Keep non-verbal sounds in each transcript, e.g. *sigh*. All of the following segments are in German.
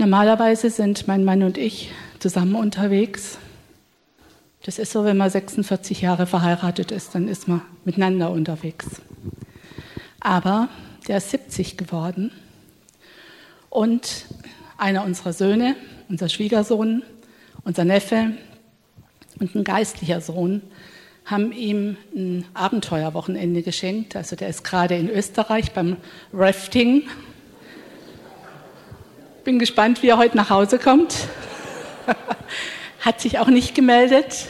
Normalerweise sind mein Mann und ich zusammen unterwegs. Das ist so, wenn man 46 Jahre verheiratet ist, dann ist man miteinander unterwegs. Aber der ist 70 geworden und einer unserer Söhne, unser Schwiegersohn, unser Neffe und ein geistlicher Sohn haben ihm ein Abenteuerwochenende geschenkt. Also der ist gerade in Österreich beim Rafting. Bin gespannt, wie er heute nach Hause kommt. *laughs* hat sich auch nicht gemeldet,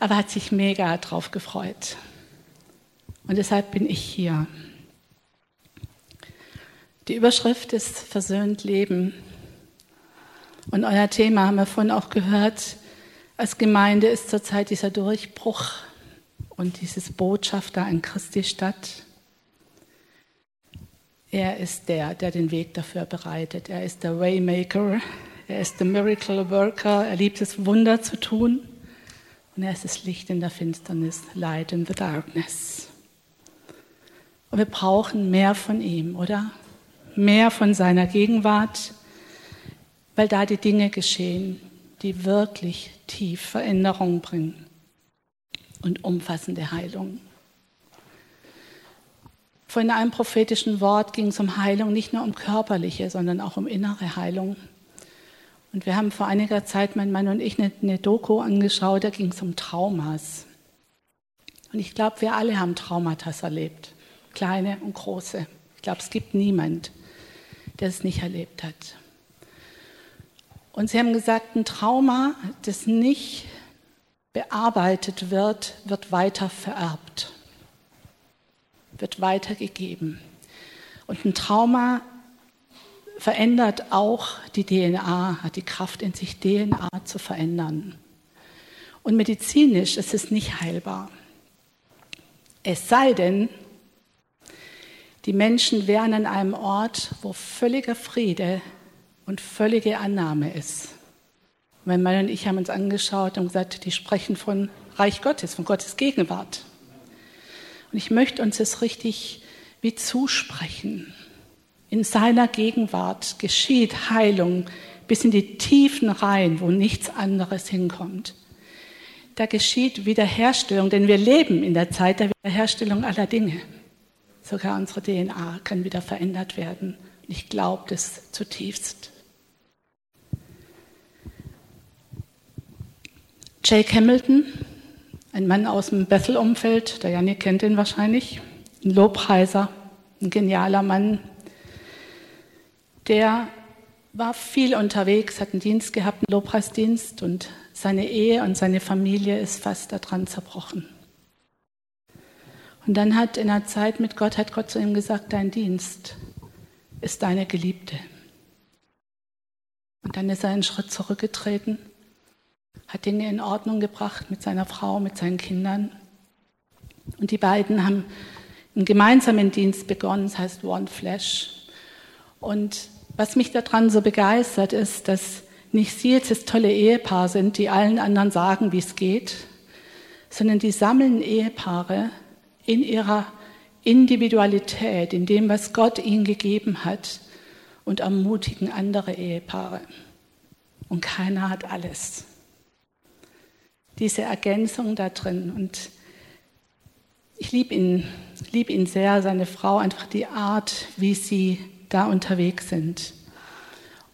aber hat sich mega drauf gefreut. Und deshalb bin ich hier. Die Überschrift ist Versöhnt Leben. Und euer Thema haben wir vorhin auch gehört. Als Gemeinde ist zurzeit dieser Durchbruch und dieses Botschafter an Christi Stadt. Er ist der, der den Weg dafür bereitet. Er ist der Waymaker. Er ist der Miracle Worker. Er liebt es, Wunder zu tun. Und er ist das Licht in der Finsternis, Light in the Darkness. Und wir brauchen mehr von ihm, oder? Mehr von seiner Gegenwart, weil da die Dinge geschehen, die wirklich tief Veränderung bringen und umfassende Heilung. Vor einem prophetischen Wort ging es um Heilung, nicht nur um körperliche, sondern auch um innere Heilung. Und wir haben vor einiger Zeit, mein Mann und ich, eine, eine Doku angeschaut, da ging es um Traumas. Und ich glaube, wir alle haben Traumata erlebt, kleine und große. Ich glaube, es gibt niemand, der es nicht erlebt hat. Und sie haben gesagt, ein Trauma, das nicht bearbeitet wird, wird weiter vererbt, wird weitergegeben. Und ein Trauma verändert auch die DNA, hat die Kraft in sich, DNA zu verändern. Und medizinisch ist es nicht heilbar. Es sei denn, die Menschen wären an einem Ort, wo völliger Friede und völlige Annahme ist. Mein Mann und ich haben uns angeschaut und gesagt, die sprechen von Reich Gottes, von Gottes Gegenwart. Und ich möchte uns das richtig wie zusprechen. In seiner Gegenwart geschieht Heilung bis in die Tiefen rein, wo nichts anderes hinkommt. Da geschieht Wiederherstellung, denn wir leben in der Zeit der Wiederherstellung aller Dinge. Sogar unsere DNA kann wieder verändert werden. Ich glaube das zutiefst. Jake Hamilton, ein Mann aus dem Bethel-Umfeld, der Janik kennt ihn wahrscheinlich, ein Lobpreiser, ein genialer Mann, der war viel unterwegs, hat einen Dienst gehabt, einen Lobpreisdienst und seine Ehe und seine Familie ist fast daran zerbrochen. Und dann hat in der Zeit mit Gott, hat Gott zu ihm gesagt, dein Dienst ist deine Geliebte. Und dann ist er einen Schritt zurückgetreten hat Dinge in Ordnung gebracht mit seiner Frau, mit seinen Kindern. Und die beiden haben einen gemeinsamen Dienst begonnen, das heißt One Flesh. Und was mich daran so begeistert, ist, dass nicht sie jetzt das tolle Ehepaar sind, die allen anderen sagen, wie es geht, sondern die sammeln Ehepaare in ihrer Individualität, in dem, was Gott ihnen gegeben hat und ermutigen andere Ehepaare. Und keiner hat alles diese Ergänzung da drin. Und ich liebe ihn, lieb ihn sehr, seine Frau, einfach die Art, wie sie da unterwegs sind.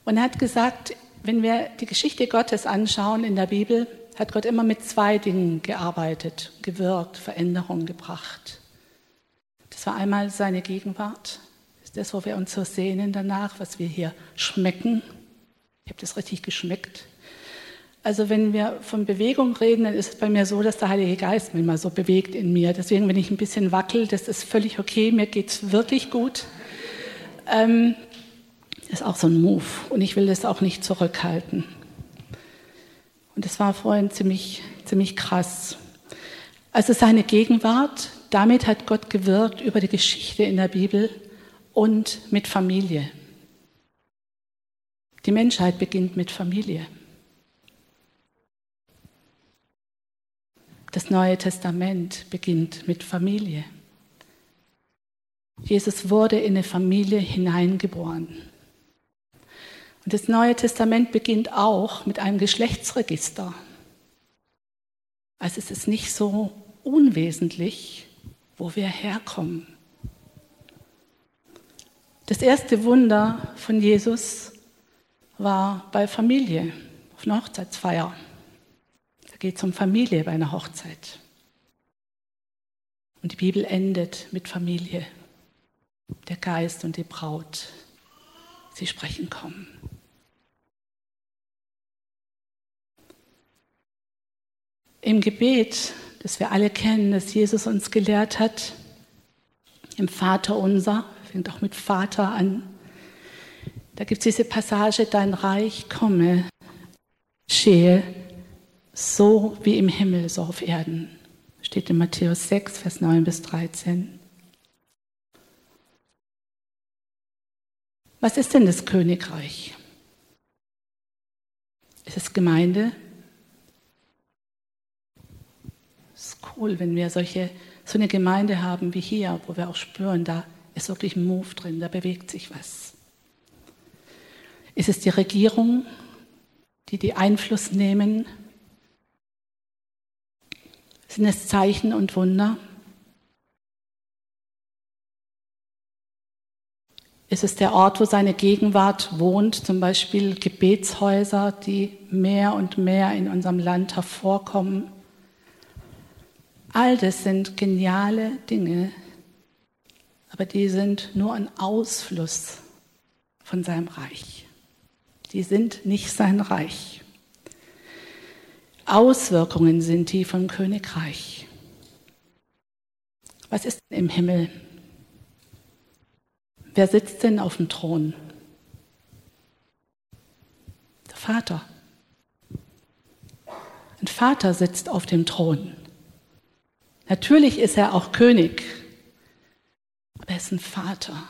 Und er hat gesagt, wenn wir die Geschichte Gottes anschauen in der Bibel, hat Gott immer mit zwei Dingen gearbeitet, gewirkt, Veränderungen gebracht. Das war einmal seine Gegenwart, das ist das, wo wir uns so sehnen danach, was wir hier schmecken. Ich habe das richtig geschmeckt. Also wenn wir von Bewegung reden, dann ist es bei mir so, dass der Heilige Geist mich mal so bewegt in mir. Deswegen, wenn ich ein bisschen wackel, das ist völlig okay, mir geht es wirklich gut. Ähm, ist auch so ein Move und ich will das auch nicht zurückhalten. Und das war vorhin ziemlich, ziemlich krass. Also seine Gegenwart, damit hat Gott gewirkt über die Geschichte in der Bibel und mit Familie. Die Menschheit beginnt mit Familie. Das Neue Testament beginnt mit Familie. Jesus wurde in eine Familie hineingeboren. Und das Neue Testament beginnt auch mit einem Geschlechtsregister. Also es ist nicht so unwesentlich, wo wir herkommen. Das erste Wunder von Jesus war bei Familie, auf einer Hochzeitsfeier. Geht es um Familie bei einer Hochzeit. Und die Bibel endet mit Familie. Der Geist und die Braut, sie sprechen kommen. Im Gebet, das wir alle kennen, das Jesus uns gelehrt hat, im Vater unser, fängt auch mit Vater an, da gibt es diese Passage, dein Reich komme, schehe, so wie im Himmel, so auf Erden. Steht in Matthäus 6, Vers 9 bis 13. Was ist denn das Königreich? Ist es Gemeinde? Es ist cool, wenn wir solche, so eine Gemeinde haben wie hier, wo wir auch spüren, da ist wirklich ein Move drin, da bewegt sich was. Ist es die Regierung, die die Einfluss nehmen? Sind es Zeichen und Wunder? Ist es der Ort, wo seine Gegenwart wohnt, zum Beispiel Gebetshäuser, die mehr und mehr in unserem Land hervorkommen? All das sind geniale Dinge, aber die sind nur ein Ausfluss von seinem Reich. Die sind nicht sein Reich. Auswirkungen sind die vom Königreich. Was ist denn im Himmel? Wer sitzt denn auf dem Thron? Der Vater. Ein Vater sitzt auf dem Thron. Natürlich ist er auch König, aber er ist ein Vater.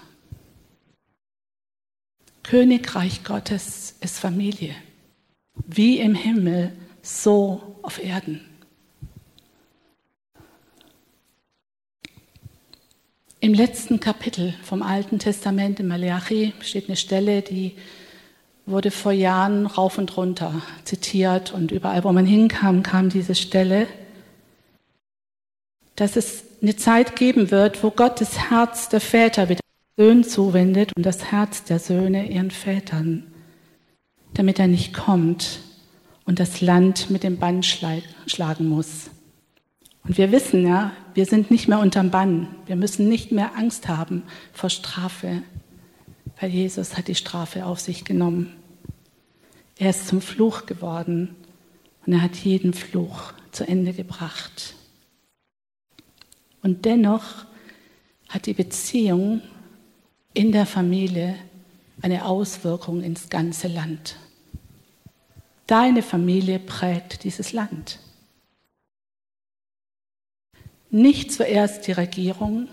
Königreich Gottes ist Familie. Wie im Himmel, so auf Erden. Im letzten Kapitel vom Alten Testament in Malachi steht eine Stelle, die wurde vor Jahren rauf und runter zitiert und überall, wo man hinkam, kam diese Stelle, dass es eine Zeit geben wird, wo Gott das Herz der Väter wieder Söhnen zuwendet und das Herz der Söhne ihren Vätern, damit er nicht kommt und das Land mit dem Bann schlagen muss. Und wir wissen ja, wir sind nicht mehr unterm Bann. Wir müssen nicht mehr Angst haben vor Strafe, weil Jesus hat die Strafe auf sich genommen. Er ist zum Fluch geworden und er hat jeden Fluch zu Ende gebracht. Und dennoch hat die Beziehung in der Familie eine Auswirkung ins ganze Land. Deine Familie prägt dieses Land. Nicht zuerst die Regierung,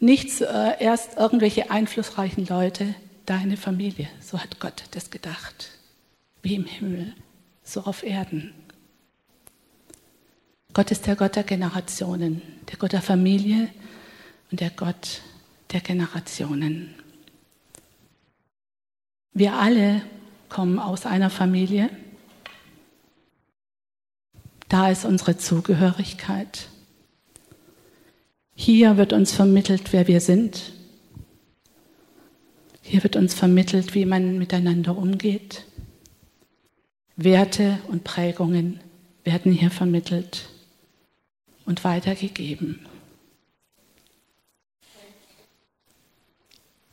nicht zuerst irgendwelche einflussreichen Leute, deine Familie. So hat Gott das gedacht. Wie im Himmel, so auf Erden. Gott ist der Gott der Generationen, der Gott der Familie und der Gott der Generationen. Wir alle kommen aus einer Familie. Da ist unsere Zugehörigkeit. Hier wird uns vermittelt, wer wir sind. Hier wird uns vermittelt, wie man miteinander umgeht. Werte und Prägungen werden hier vermittelt und weitergegeben.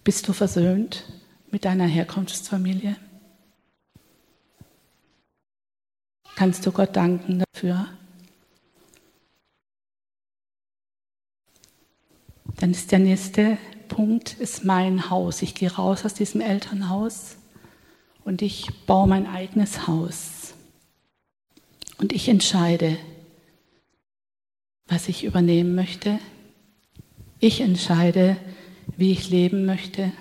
Bist du versöhnt mit deiner Herkunftsfamilie? Kannst du Gott danken dafür? Dann ist der nächste Punkt, ist mein Haus. Ich gehe raus aus diesem Elternhaus und ich baue mein eigenes Haus. Und ich entscheide, was ich übernehmen möchte. Ich entscheide, wie ich leben möchte,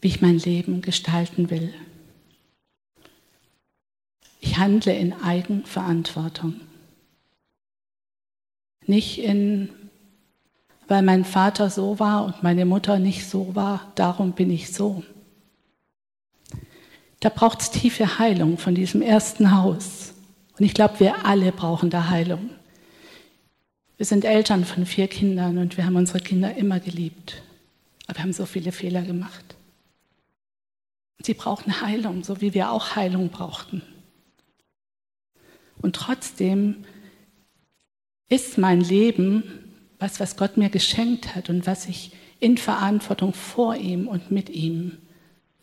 wie ich mein Leben gestalten will. Handle in Eigenverantwortung. Nicht in, weil mein Vater so war und meine Mutter nicht so war, darum bin ich so. da braucht es tiefe Heilung von diesem ersten Haus. Und ich glaube, wir alle brauchen da Heilung. Wir sind Eltern von vier Kindern und wir haben unsere Kinder immer geliebt. Aber wir haben so viele Fehler gemacht. Sie brauchen Heilung, so wie wir auch Heilung brauchten. Und trotzdem ist mein Leben was, was Gott mir geschenkt hat und was ich in Verantwortung vor ihm und mit ihm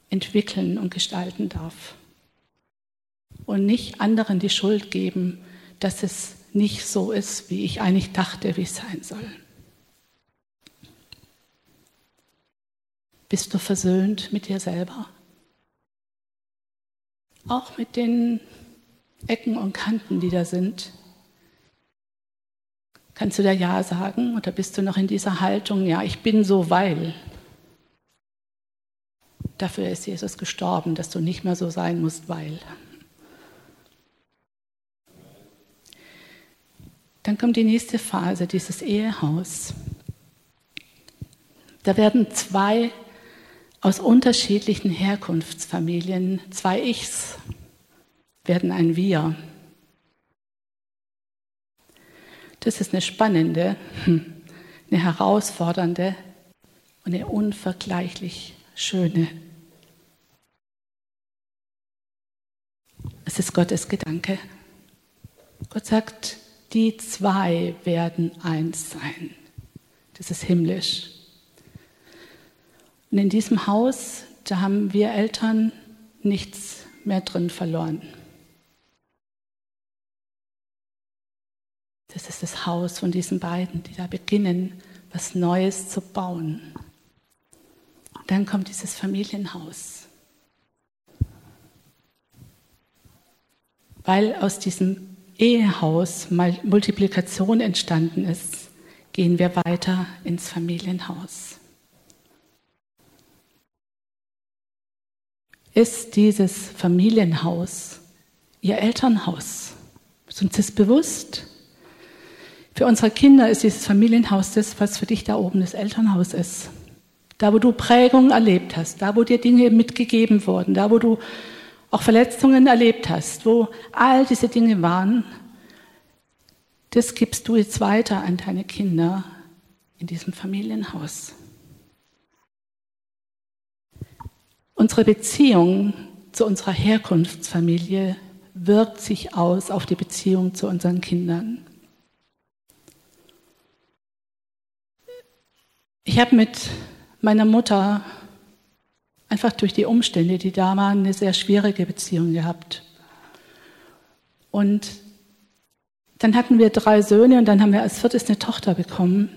entwickeln und gestalten darf. Und nicht anderen die Schuld geben, dass es nicht so ist, wie ich eigentlich dachte, wie es sein soll. Bist du versöhnt mit dir selber? Auch mit den Ecken und Kanten, die da sind. Kannst du da Ja sagen oder bist du noch in dieser Haltung, ja, ich bin so, weil? Dafür ist Jesus gestorben, dass du nicht mehr so sein musst, weil. Dann kommt die nächste Phase, dieses Ehehaus. Da werden zwei aus unterschiedlichen Herkunftsfamilien, zwei Ichs, werden ein Wir. Das ist eine spannende, hm, eine herausfordernde und eine unvergleichlich schöne. Es ist Gottes Gedanke. Gott sagt, die zwei werden eins sein. Das ist himmlisch. Und in diesem Haus, da haben wir Eltern nichts mehr drin verloren. Das ist das Haus von diesen beiden, die da beginnen, was Neues zu bauen. Dann kommt dieses Familienhaus. Weil aus diesem Ehehaus Multiplikation entstanden ist, gehen wir weiter ins Familienhaus. Ist dieses Familienhaus Ihr Elternhaus? Ist uns das bewusst? Für unsere Kinder ist dieses Familienhaus das, was für dich da oben das Elternhaus ist. Da, wo du Prägungen erlebt hast, da, wo dir Dinge mitgegeben wurden, da, wo du auch Verletzungen erlebt hast, wo all diese Dinge waren, das gibst du jetzt weiter an deine Kinder in diesem Familienhaus. Unsere Beziehung zu unserer Herkunftsfamilie wirkt sich aus auf die Beziehung zu unseren Kindern. Ich habe mit meiner Mutter einfach durch die Umstände, die da waren, eine sehr schwierige Beziehung gehabt. Und dann hatten wir drei Söhne und dann haben wir als viertes eine Tochter bekommen.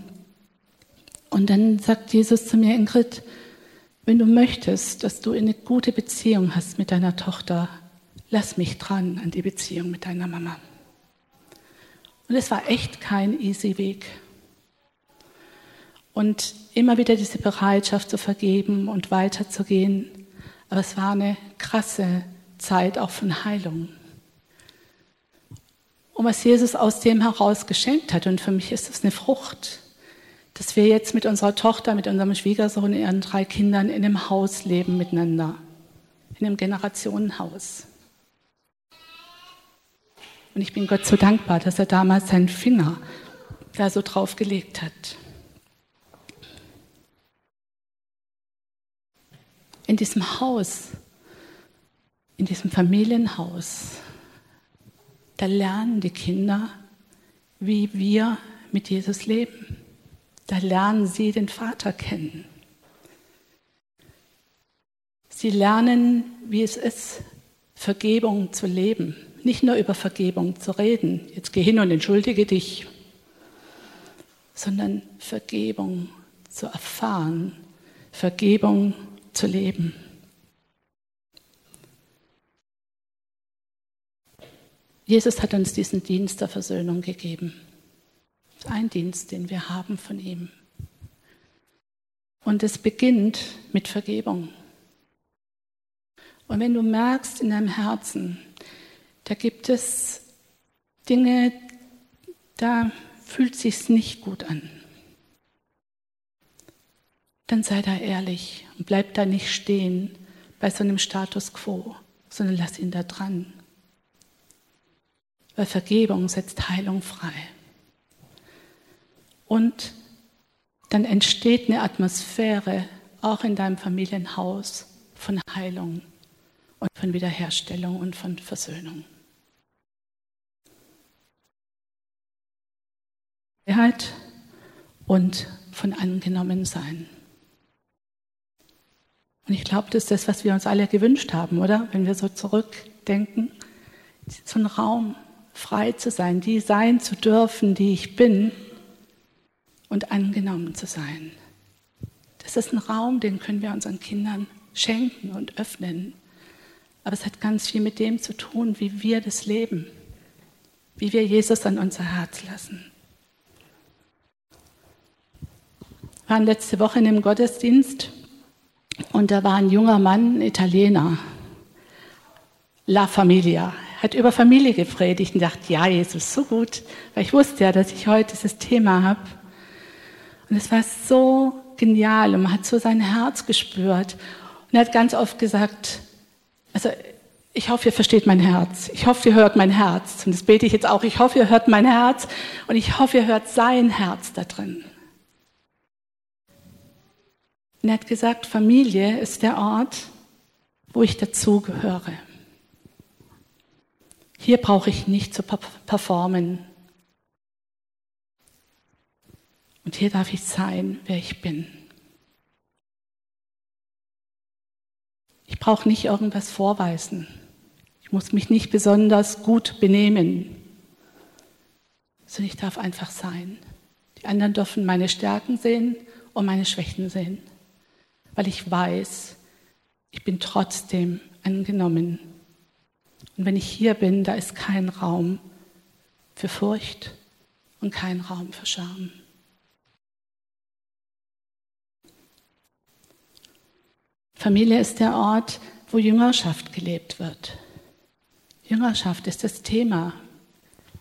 Und dann sagt Jesus zu mir, Ingrid, wenn du möchtest, dass du eine gute Beziehung hast mit deiner Tochter, lass mich dran an die Beziehung mit deiner Mama. Und es war echt kein easy Weg. Und immer wieder diese Bereitschaft zu vergeben und weiterzugehen. Aber es war eine krasse Zeit auch von Heilung. Und was Jesus aus dem heraus geschenkt hat, und für mich ist das eine Frucht, dass wir jetzt mit unserer Tochter, mit unserem Schwiegersohn ihren drei Kindern in einem Haus leben miteinander, in einem Generationenhaus. Und ich bin Gott so dankbar, dass er damals seinen Finger da so drauf gelegt hat. In diesem Haus, in diesem Familienhaus, da lernen die Kinder, wie wir mit Jesus leben. Da lernen sie den Vater kennen. Sie lernen, wie es ist, Vergebung zu leben. Nicht nur über Vergebung zu reden, jetzt geh hin und entschuldige dich, sondern Vergebung zu erfahren, Vergebung zu leben. Jesus hat uns diesen Dienst der Versöhnung gegeben. Ein Dienst, den wir haben von ihm. Und es beginnt mit Vergebung. Und wenn du merkst in deinem Herzen, da gibt es Dinge, da fühlt sich's nicht gut an dann sei da ehrlich und bleib da nicht stehen bei so einem Status quo, sondern lass ihn da dran. Weil Vergebung setzt Heilung frei. Und dann entsteht eine Atmosphäre, auch in deinem Familienhaus, von Heilung und von Wiederherstellung und von Versöhnung. Freiheit und von angenommen sein. Und ich glaube, das ist das, was wir uns alle gewünscht haben, oder? Wenn wir so zurückdenken, so ein Raum, frei zu sein, die sein zu dürfen, die ich bin und angenommen zu sein. Das ist ein Raum, den können wir unseren Kindern schenken und öffnen. Aber es hat ganz viel mit dem zu tun, wie wir das leben, wie wir Jesus an unser Herz lassen. Wir waren letzte Woche in einem Gottesdienst und da war ein junger Mann, ein Italiener, La Familia, hat über Familie gepredigt und dachte, ja, Jesus, so gut, weil ich wusste ja, dass ich heute dieses Thema habe. Und es war so genial und man hat so sein Herz gespürt. Und er hat ganz oft gesagt, also ich hoffe, ihr versteht mein Herz. Ich hoffe, ihr hört mein Herz. Und das bete ich jetzt auch. Ich hoffe, ihr hört mein Herz. Und ich hoffe, ihr hört sein Herz da drin. Und er hat gesagt, Familie ist der Ort, wo ich dazugehöre. Hier brauche ich nicht zu performen. Und hier darf ich sein, wer ich bin. Ich brauche nicht irgendwas vorweisen. Ich muss mich nicht besonders gut benehmen, sondern ich darf einfach sein. Die anderen dürfen meine Stärken sehen und meine Schwächen sehen weil ich weiß, ich bin trotzdem angenommen. Und wenn ich hier bin, da ist kein Raum für Furcht und kein Raum für Scham. Familie ist der Ort, wo Jüngerschaft gelebt wird. Jüngerschaft ist das Thema.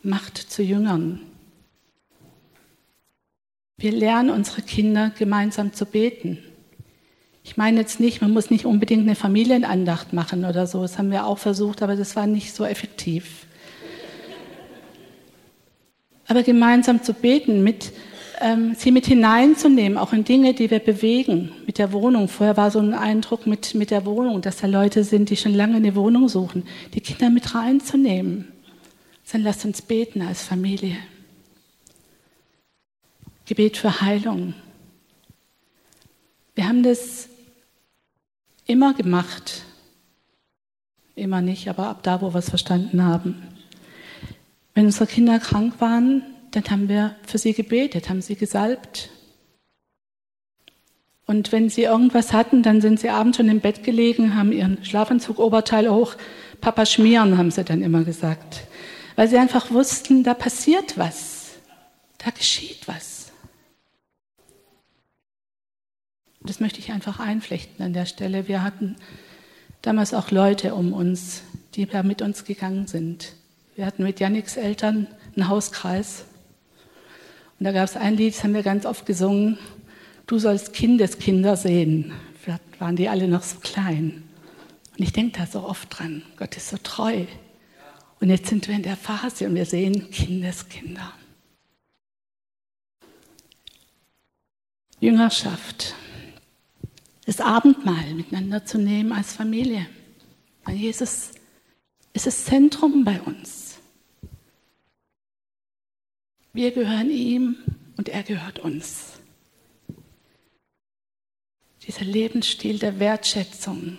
Macht zu Jüngern. Wir lernen unsere Kinder gemeinsam zu beten. Ich meine jetzt nicht, man muss nicht unbedingt eine Familienandacht machen oder so. Das haben wir auch versucht, aber das war nicht so effektiv. Aber gemeinsam zu beten, mit, ähm, sie mit hineinzunehmen, auch in Dinge, die wir bewegen, mit der Wohnung. Vorher war so ein Eindruck mit, mit der Wohnung, dass da Leute sind, die schon lange eine Wohnung suchen, die Kinder mit reinzunehmen. Dann lasst uns beten als Familie. Gebet für Heilung. Wir haben das immer gemacht. Immer nicht, aber ab da, wo wir es verstanden haben. Wenn unsere Kinder krank waren, dann haben wir für sie gebetet, haben sie gesalbt. Und wenn sie irgendwas hatten, dann sind sie abends schon im Bett gelegen, haben ihren Schlafanzug Oberteil hoch, Papa schmieren, haben sie dann immer gesagt. Weil sie einfach wussten, da passiert was, da geschieht was. Das möchte ich einfach einflechten an der Stelle. Wir hatten damals auch Leute um uns, die da mit uns gegangen sind. Wir hatten mit Yannicks Eltern einen Hauskreis. Und da gab es ein Lied, das haben wir ganz oft gesungen. Du sollst Kindeskinder sehen. Vielleicht waren die alle noch so klein. Und ich denke da so oft dran. Gott ist so treu. Und jetzt sind wir in der Phase und wir sehen Kindeskinder. Jüngerschaft das Abendmahl miteinander zu nehmen als Familie. Weil Jesus ist das Zentrum bei uns. Wir gehören ihm und er gehört uns. Dieser Lebensstil der Wertschätzung,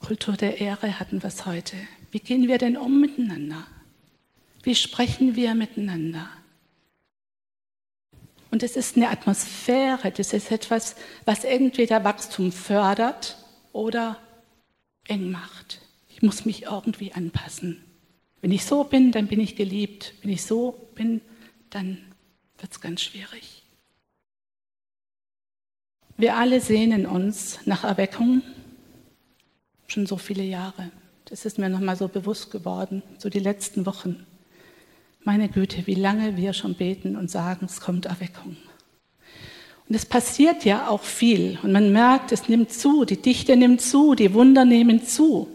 Kultur der Ehre hatten wir es heute. Wie gehen wir denn um miteinander? Wie sprechen wir miteinander? Und es ist eine Atmosphäre, das ist etwas, was entweder Wachstum fördert oder eng macht. Ich muss mich irgendwie anpassen. Wenn ich so bin, dann bin ich geliebt. Wenn ich so bin, dann wird es ganz schwierig. Wir alle sehnen uns nach Erweckung schon so viele Jahre. Das ist mir nochmal so bewusst geworden, so die letzten Wochen. Meine Güte, wie lange wir schon beten und sagen, es kommt Erweckung. Und es passiert ja auch viel. Und man merkt, es nimmt zu, die Dichte nimmt zu, die Wunder nehmen zu.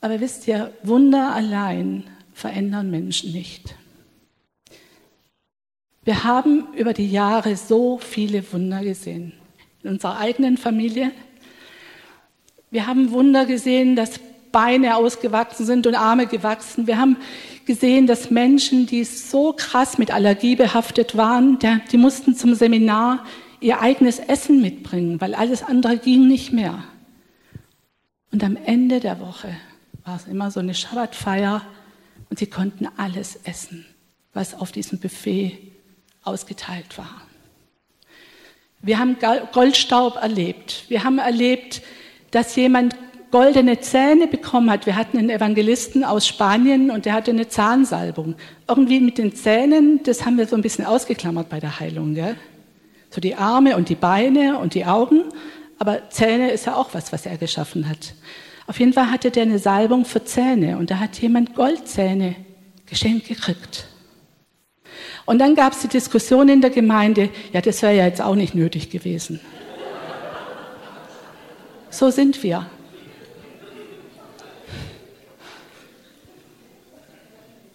Aber wisst ihr, Wunder allein verändern Menschen nicht. Wir haben über die Jahre so viele Wunder gesehen. In unserer eigenen Familie. Wir haben Wunder gesehen, dass Beine ausgewachsen sind und Arme gewachsen. Wir haben gesehen, dass Menschen, die so krass mit Allergie behaftet waren, die mussten zum Seminar ihr eigenes Essen mitbringen, weil alles andere ging nicht mehr. Und am Ende der Woche war es immer so eine Schabbatfeier und sie konnten alles essen, was auf diesem Buffet ausgeteilt war. Wir haben Goldstaub erlebt. Wir haben erlebt, dass jemand goldene Zähne bekommen hat. Wir hatten einen Evangelisten aus Spanien und der hatte eine Zahnsalbung. Irgendwie mit den Zähnen, das haben wir so ein bisschen ausgeklammert bei der Heilung. Gell? So die Arme und die Beine und die Augen. Aber Zähne ist ja auch was, was er geschaffen hat. Auf jeden Fall hatte der eine Salbung für Zähne und da hat jemand Goldzähne geschenkt gekriegt. Und dann gab es die Diskussion in der Gemeinde, ja, das wäre ja jetzt auch nicht nötig gewesen. So sind wir.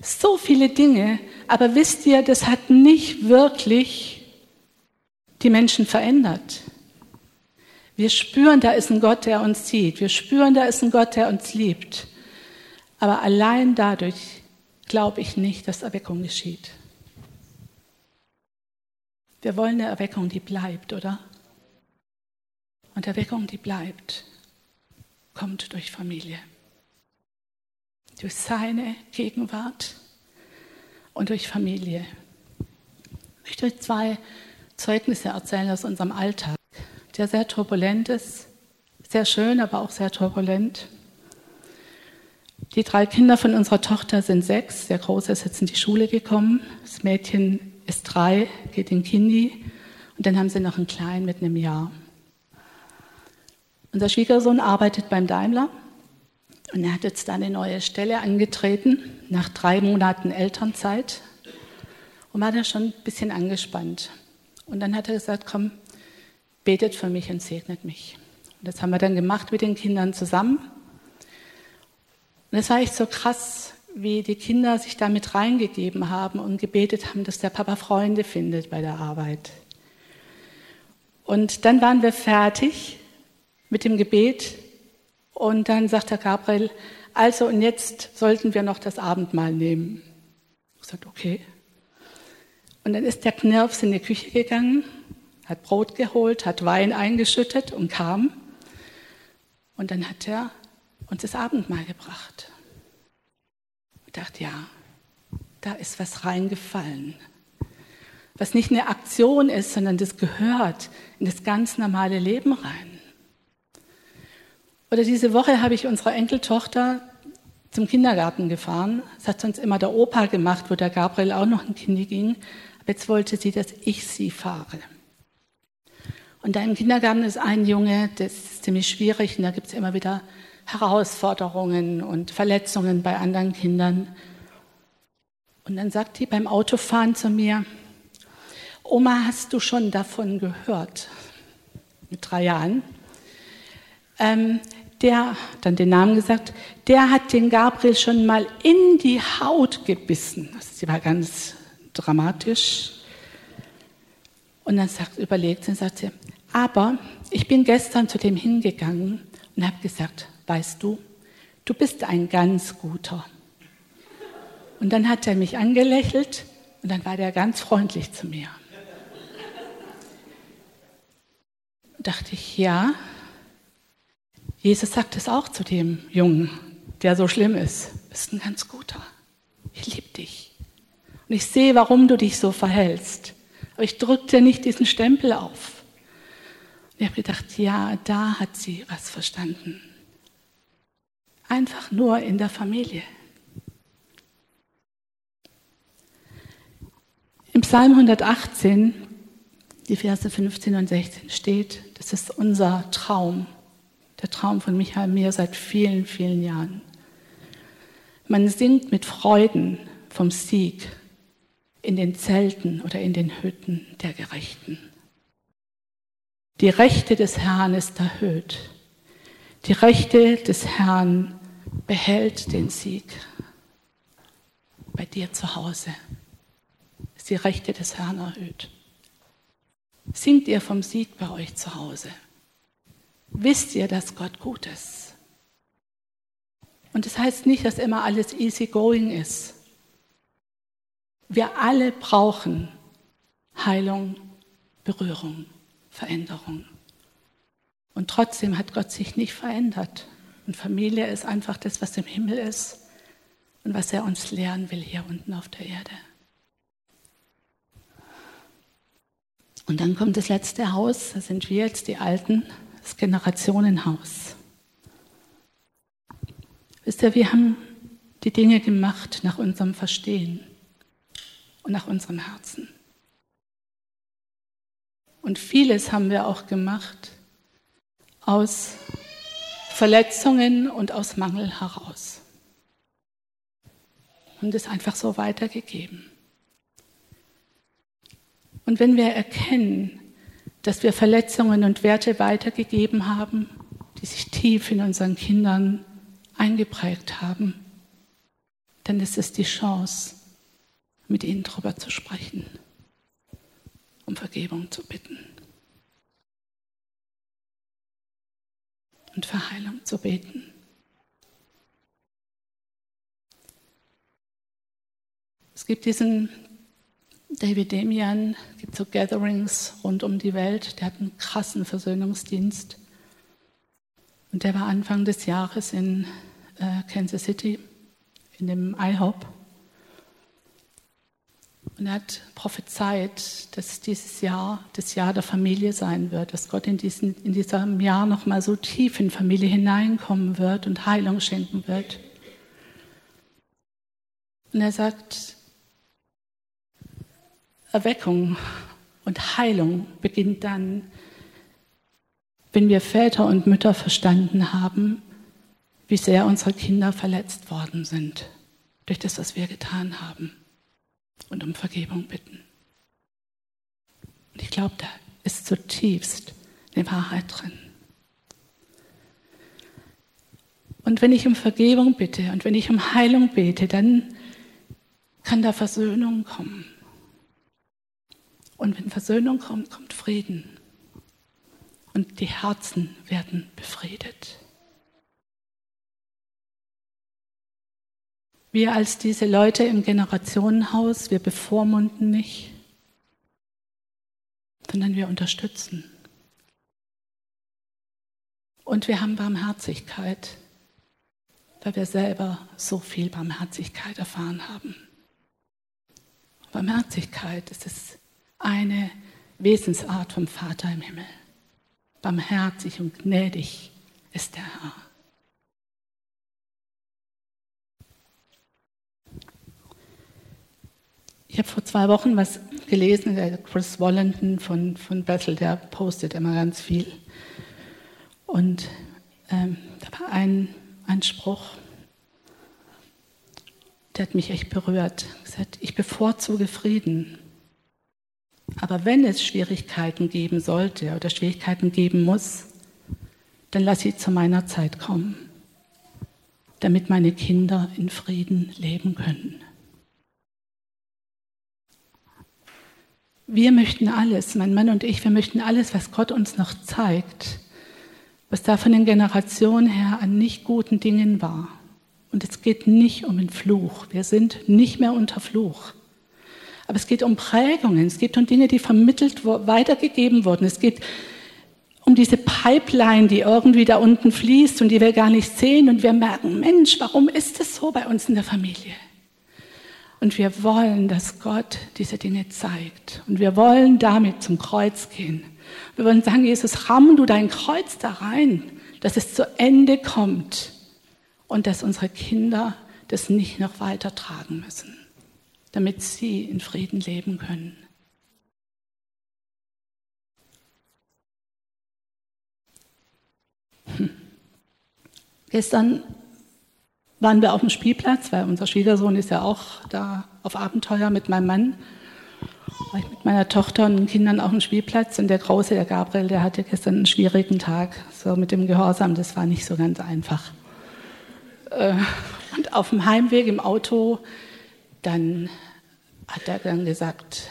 So viele Dinge, aber wisst ihr, das hat nicht wirklich die Menschen verändert. Wir spüren, da ist ein Gott, der uns sieht. Wir spüren, da ist ein Gott, der uns liebt. Aber allein dadurch glaube ich nicht, dass Erweckung geschieht. Wir wollen eine Erweckung, die bleibt, oder? Und Erweckung, die bleibt, kommt durch Familie. Durch seine Gegenwart und durch Familie. Ich möchte euch zwei Zeugnisse erzählen aus unserem Alltag der sehr turbulent ist, sehr schön, aber auch sehr turbulent. Die drei Kinder von unserer Tochter sind sechs, der Große ist jetzt in die Schule gekommen, das Mädchen ist drei, geht in Kindi und dann haben sie noch einen Kleinen mit einem Jahr. Unser Schwiegersohn arbeitet beim Daimler und er hat jetzt da eine neue Stelle angetreten, nach drei Monaten Elternzeit und war da schon ein bisschen angespannt. Und dann hat er gesagt, komm, betet für mich und segnet mich. Und das haben wir dann gemacht mit den Kindern zusammen. Und es war echt so krass, wie die Kinder sich damit reingegeben haben und gebetet haben, dass der Papa Freunde findet bei der Arbeit. Und dann waren wir fertig mit dem Gebet und dann sagt der Gabriel, also und jetzt sollten wir noch das Abendmahl nehmen. Ich sagte, okay. Und dann ist der Knirps in die Küche gegangen hat Brot geholt, hat Wein eingeschüttet und kam. Und dann hat er uns das Abendmahl gebracht. Ich dachte, ja, da ist was reingefallen. Was nicht eine Aktion ist, sondern das gehört in das ganz normale Leben rein. Oder diese Woche habe ich unsere Enkeltochter zum Kindergarten gefahren. Das hat sonst immer der Opa gemacht, wo der Gabriel auch noch ein Kind ging. Aber jetzt wollte sie, dass ich sie fahre. Und da im Kindergarten ist ein Junge, das ist ziemlich schwierig und da gibt es immer wieder Herausforderungen und Verletzungen bei anderen Kindern. Und dann sagt die beim Autofahren zu mir, Oma, hast du schon davon gehört? Mit drei Jahren. Ähm, der, dann den Namen gesagt, der hat den Gabriel schon mal in die Haut gebissen. sie war ganz dramatisch. Und dann sagt, überlegt sie und sagt sie, aber ich bin gestern zu dem hingegangen und habe gesagt, weißt du, du bist ein ganz guter. Und dann hat er mich angelächelt und dann war der ganz freundlich zu mir. Dachte ich, ja, Jesus sagt es auch zu dem Jungen, der so schlimm ist. Du bist ein ganz guter. Ich liebe dich. Und ich sehe, warum du dich so verhältst. Aber ich drücke dir nicht diesen Stempel auf. Ich habe gedacht, ja, da hat sie was verstanden. Einfach nur in der Familie. Im Psalm 118, die Verse 15 und 16 steht, das ist unser Traum, der Traum von Michael mir seit vielen, vielen Jahren. Man singt mit Freuden vom Sieg in den Zelten oder in den Hütten der Gerechten. Die Rechte des Herrn ist erhöht. Die Rechte des Herrn behält den Sieg bei dir zu Hause. Ist die Rechte des Herrn erhöht. Singt ihr vom Sieg bei euch zu Hause? Wisst ihr, dass Gott gut ist? Und das heißt nicht, dass immer alles easy going ist. Wir alle brauchen Heilung, Berührung, Veränderung. Und trotzdem hat Gott sich nicht verändert. Und Familie ist einfach das, was im Himmel ist und was er uns lehren will hier unten auf der Erde. Und dann kommt das letzte Haus, da sind wir jetzt die Alten, das Generationenhaus. Wisst ihr, wir haben die Dinge gemacht nach unserem Verstehen und nach unserem Herzen. Und vieles haben wir auch gemacht aus Verletzungen und aus Mangel heraus. Und es einfach so weitergegeben. Und wenn wir erkennen, dass wir Verletzungen und Werte weitergegeben haben, die sich tief in unseren Kindern eingeprägt haben, dann ist es die Chance, mit ihnen darüber zu sprechen, um Vergebung zu bitten und für Heilung zu beten. Es gibt diesen David Demian, gibt so Gatherings rund um die Welt, der hat einen krassen Versöhnungsdienst. Und der war Anfang des Jahres in äh, Kansas City, in dem IHOP. Und er hat prophezeit, dass dieses Jahr das Jahr der Familie sein wird, dass Gott in, diesen, in diesem Jahr nochmal so tief in Familie hineinkommen wird und Heilung schenken wird. Und er sagt, Erweckung und Heilung beginnt dann, wenn wir Väter und Mütter verstanden haben, wie sehr unsere Kinder verletzt worden sind durch das, was wir getan haben und um Vergebung bitten. Und ich glaube, da ist zutiefst eine Wahrheit drin. Und wenn ich um Vergebung bitte und wenn ich um Heilung bete, dann kann da Versöhnung kommen. Und wenn Versöhnung kommt, kommt Frieden. Und die Herzen werden befriedet. Wir als diese Leute im Generationenhaus, wir bevormunden nicht, sondern wir unterstützen. Und wir haben Barmherzigkeit, weil wir selber so viel Barmherzigkeit erfahren haben. Barmherzigkeit ist es eine Wesensart vom Vater im Himmel. Barmherzig und gnädig ist der Herr. Ich habe vor zwei Wochen was gelesen, der Chris Wallington von, von Bethel, der postet immer ganz viel. Und ähm, da war ein, ein Spruch, der hat mich echt berührt. Er gesagt, ich bevorzuge Frieden aber wenn es Schwierigkeiten geben sollte oder Schwierigkeiten geben muss, dann lass sie zu meiner Zeit kommen, damit meine Kinder in Frieden leben können. Wir möchten alles, mein Mann und ich, wir möchten alles, was Gott uns noch zeigt, was da von den Generationen her an nicht guten Dingen war. Und es geht nicht um den Fluch. Wir sind nicht mehr unter Fluch. Aber es geht um Prägungen, es geht um Dinge, die vermittelt, weitergegeben wurden. Es geht um diese Pipeline, die irgendwie da unten fließt und die wir gar nicht sehen. Und wir merken, Mensch, warum ist es so bei uns in der Familie? Und wir wollen, dass Gott diese Dinge zeigt. Und wir wollen damit zum Kreuz gehen. Wir wollen sagen, Jesus, ramm du dein Kreuz da rein, dass es zu Ende kommt und dass unsere Kinder das nicht noch weitertragen müssen damit sie in Frieden leben können. Hm. Gestern waren wir auf dem Spielplatz, weil unser Schwiegersohn ist ja auch da auf Abenteuer mit meinem Mann. War ich mit meiner Tochter und den Kindern auf dem Spielplatz und der Große, der Gabriel, der hatte gestern einen schwierigen Tag. So mit dem Gehorsam, das war nicht so ganz einfach. Äh, und auf dem Heimweg im Auto, dann hat er dann gesagt,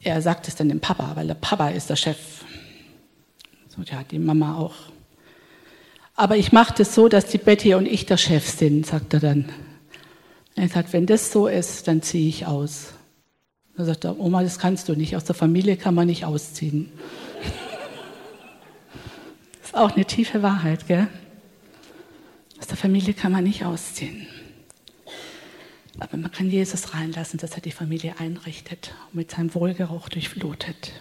er sagt es dann dem Papa, weil der Papa ist der Chef. So, ja, die Mama auch. Aber ich mache das so, dass die Betty und ich der Chef sind, sagt er dann. Er sagt, wenn das so ist, dann ziehe ich aus. Dann sagt er, Oma, das kannst du nicht. Aus der Familie kann man nicht ausziehen. Das *laughs* ist auch eine tiefe Wahrheit, gell? Aus der Familie kann man nicht ausziehen. Aber man kann Jesus reinlassen, dass er die Familie einrichtet und mit seinem Wohlgeruch durchflutet.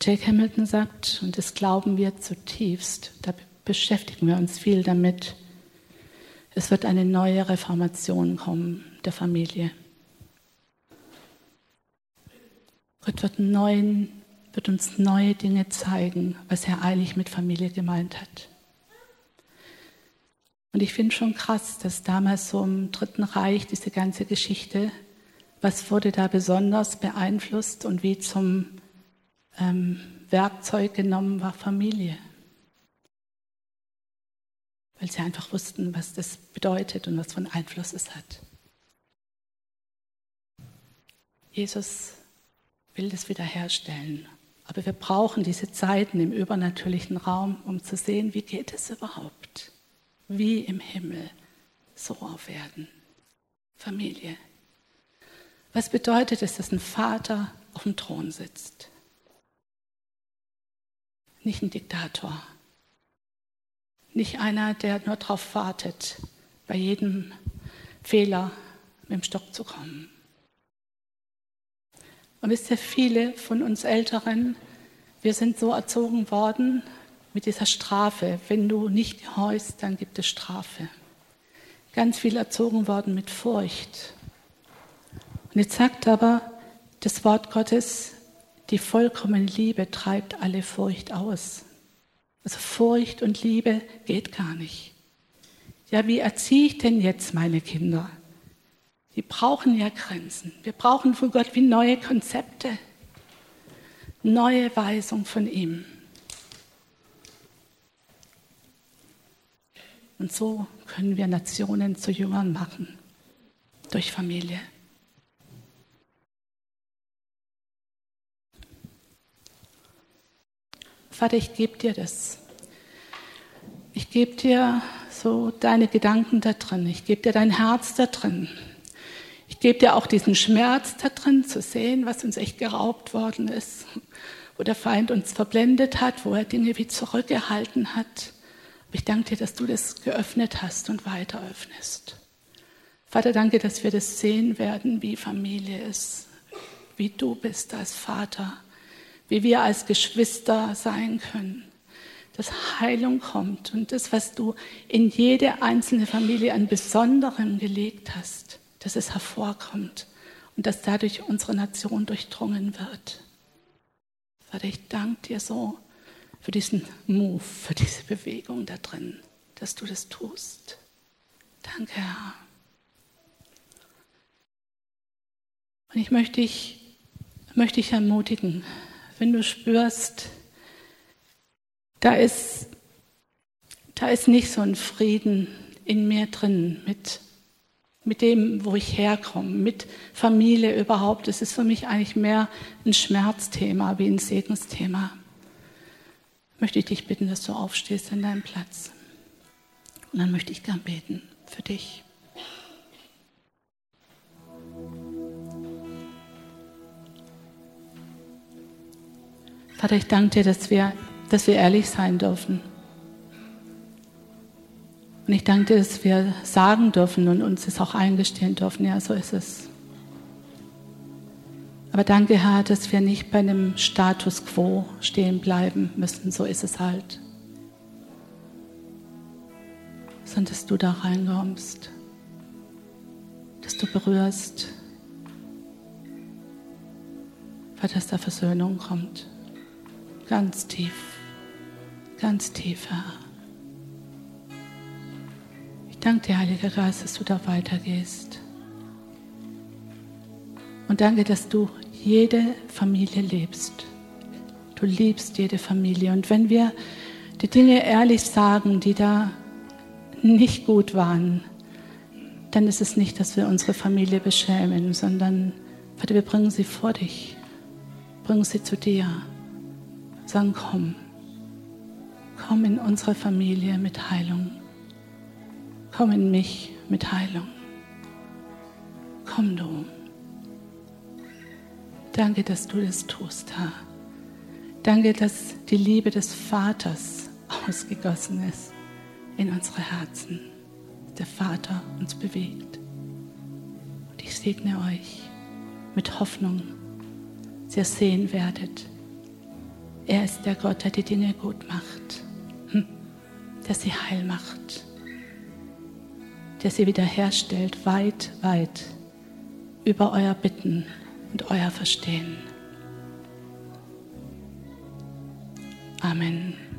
Jake Hamilton sagt, und das glauben wir zutiefst, da beschäftigen wir uns viel damit, es wird eine neue Reformation kommen der Familie. Gott wird, neuen, wird uns neue Dinge zeigen, was er eigentlich mit Familie gemeint hat. Und ich finde schon krass, dass damals so im Dritten Reich diese ganze Geschichte, was wurde da besonders beeinflusst und wie zum ähm, Werkzeug genommen war Familie. Weil sie einfach wussten, was das bedeutet und was für einen Einfluss es hat. Jesus will das wiederherstellen. Aber wir brauchen diese Zeiten im übernatürlichen Raum, um zu sehen, wie geht es überhaupt wie im Himmel, so auf Erden. Familie. Was bedeutet es, dass ein Vater auf dem Thron sitzt? Nicht ein Diktator. Nicht einer, der nur darauf wartet, bei jedem Fehler mit dem Stock zu kommen. Und wisst ihr, viele von uns Älteren, wir sind so erzogen worden, mit dieser Strafe. Wenn du nicht gehorchst, dann gibt es Strafe. Ganz viel erzogen worden mit Furcht. Und jetzt sagt aber das Wort Gottes, die vollkommene Liebe treibt alle Furcht aus. Also Furcht und Liebe geht gar nicht. Ja, wie erziehe ich denn jetzt meine Kinder? Die brauchen ja Grenzen. Wir brauchen von Gott wie neue Konzepte, neue Weisung von ihm. Und so können wir Nationen zu Jüngern machen, durch Familie. Vater, ich gebe dir das. Ich gebe dir so deine Gedanken da drin. Ich gebe dir dein Herz da drin. Ich gebe dir auch diesen Schmerz da drin, zu sehen, was uns echt geraubt worden ist, wo der Feind uns verblendet hat, wo er Dinge wie zurückgehalten hat. Ich danke dir, dass du das geöffnet hast und weiter öffnest. Vater, danke, dass wir das sehen werden, wie Familie ist, wie du bist als Vater, wie wir als Geschwister sein können, dass Heilung kommt und das, was du in jede einzelne Familie an Besonderem gelegt hast, dass es hervorkommt und dass dadurch unsere Nation durchdrungen wird. Vater, ich danke dir so für diesen Move, für diese Bewegung da drin, dass du das tust. Danke, Herr. Und ich möchte dich, möchte dich ermutigen, wenn du spürst, da ist, da ist nicht so ein Frieden in mir drin mit, mit dem, wo ich herkomme, mit Familie überhaupt. Es ist für mich eigentlich mehr ein Schmerzthema wie ein Segensthema möchte ich dich bitten, dass du aufstehst an deinem Platz. Und dann möchte ich gern beten für dich. Vater, ich danke dir, dass wir, dass wir ehrlich sein dürfen. Und ich danke dir, dass wir sagen dürfen und uns es auch eingestehen dürfen. Ja, so ist es. Aber danke, Herr, dass wir nicht bei einem Status quo stehen bleiben müssen. So ist es halt. Sondern dass du da reinkommst, dass du berührst, weil dass da Versöhnung kommt. Ganz tief, ganz tief, Herr. Ich danke dir, Heiliger Geist, dass du da weitergehst. Und danke, dass du jede Familie liebst. Du liebst jede Familie. Und wenn wir die Dinge ehrlich sagen, die da nicht gut waren, dann ist es nicht, dass wir unsere Familie beschämen, sondern Vater, wir bringen sie vor dich, bringen sie zu dir, sagen, komm, komm in unsere Familie mit Heilung, komm in mich mit Heilung, komm du. Danke, dass du das tust, Herr. Danke, dass die Liebe des Vaters ausgegossen ist in unsere Herzen. Der Vater uns bewegt. Und ich segne euch mit Hoffnung, dass ihr sehen werdet. Er ist der Gott, der die Dinge gut macht, hm, der sie heil macht, der sie wiederherstellt, weit, weit über euer Bitten und euer Verstehen. Amen.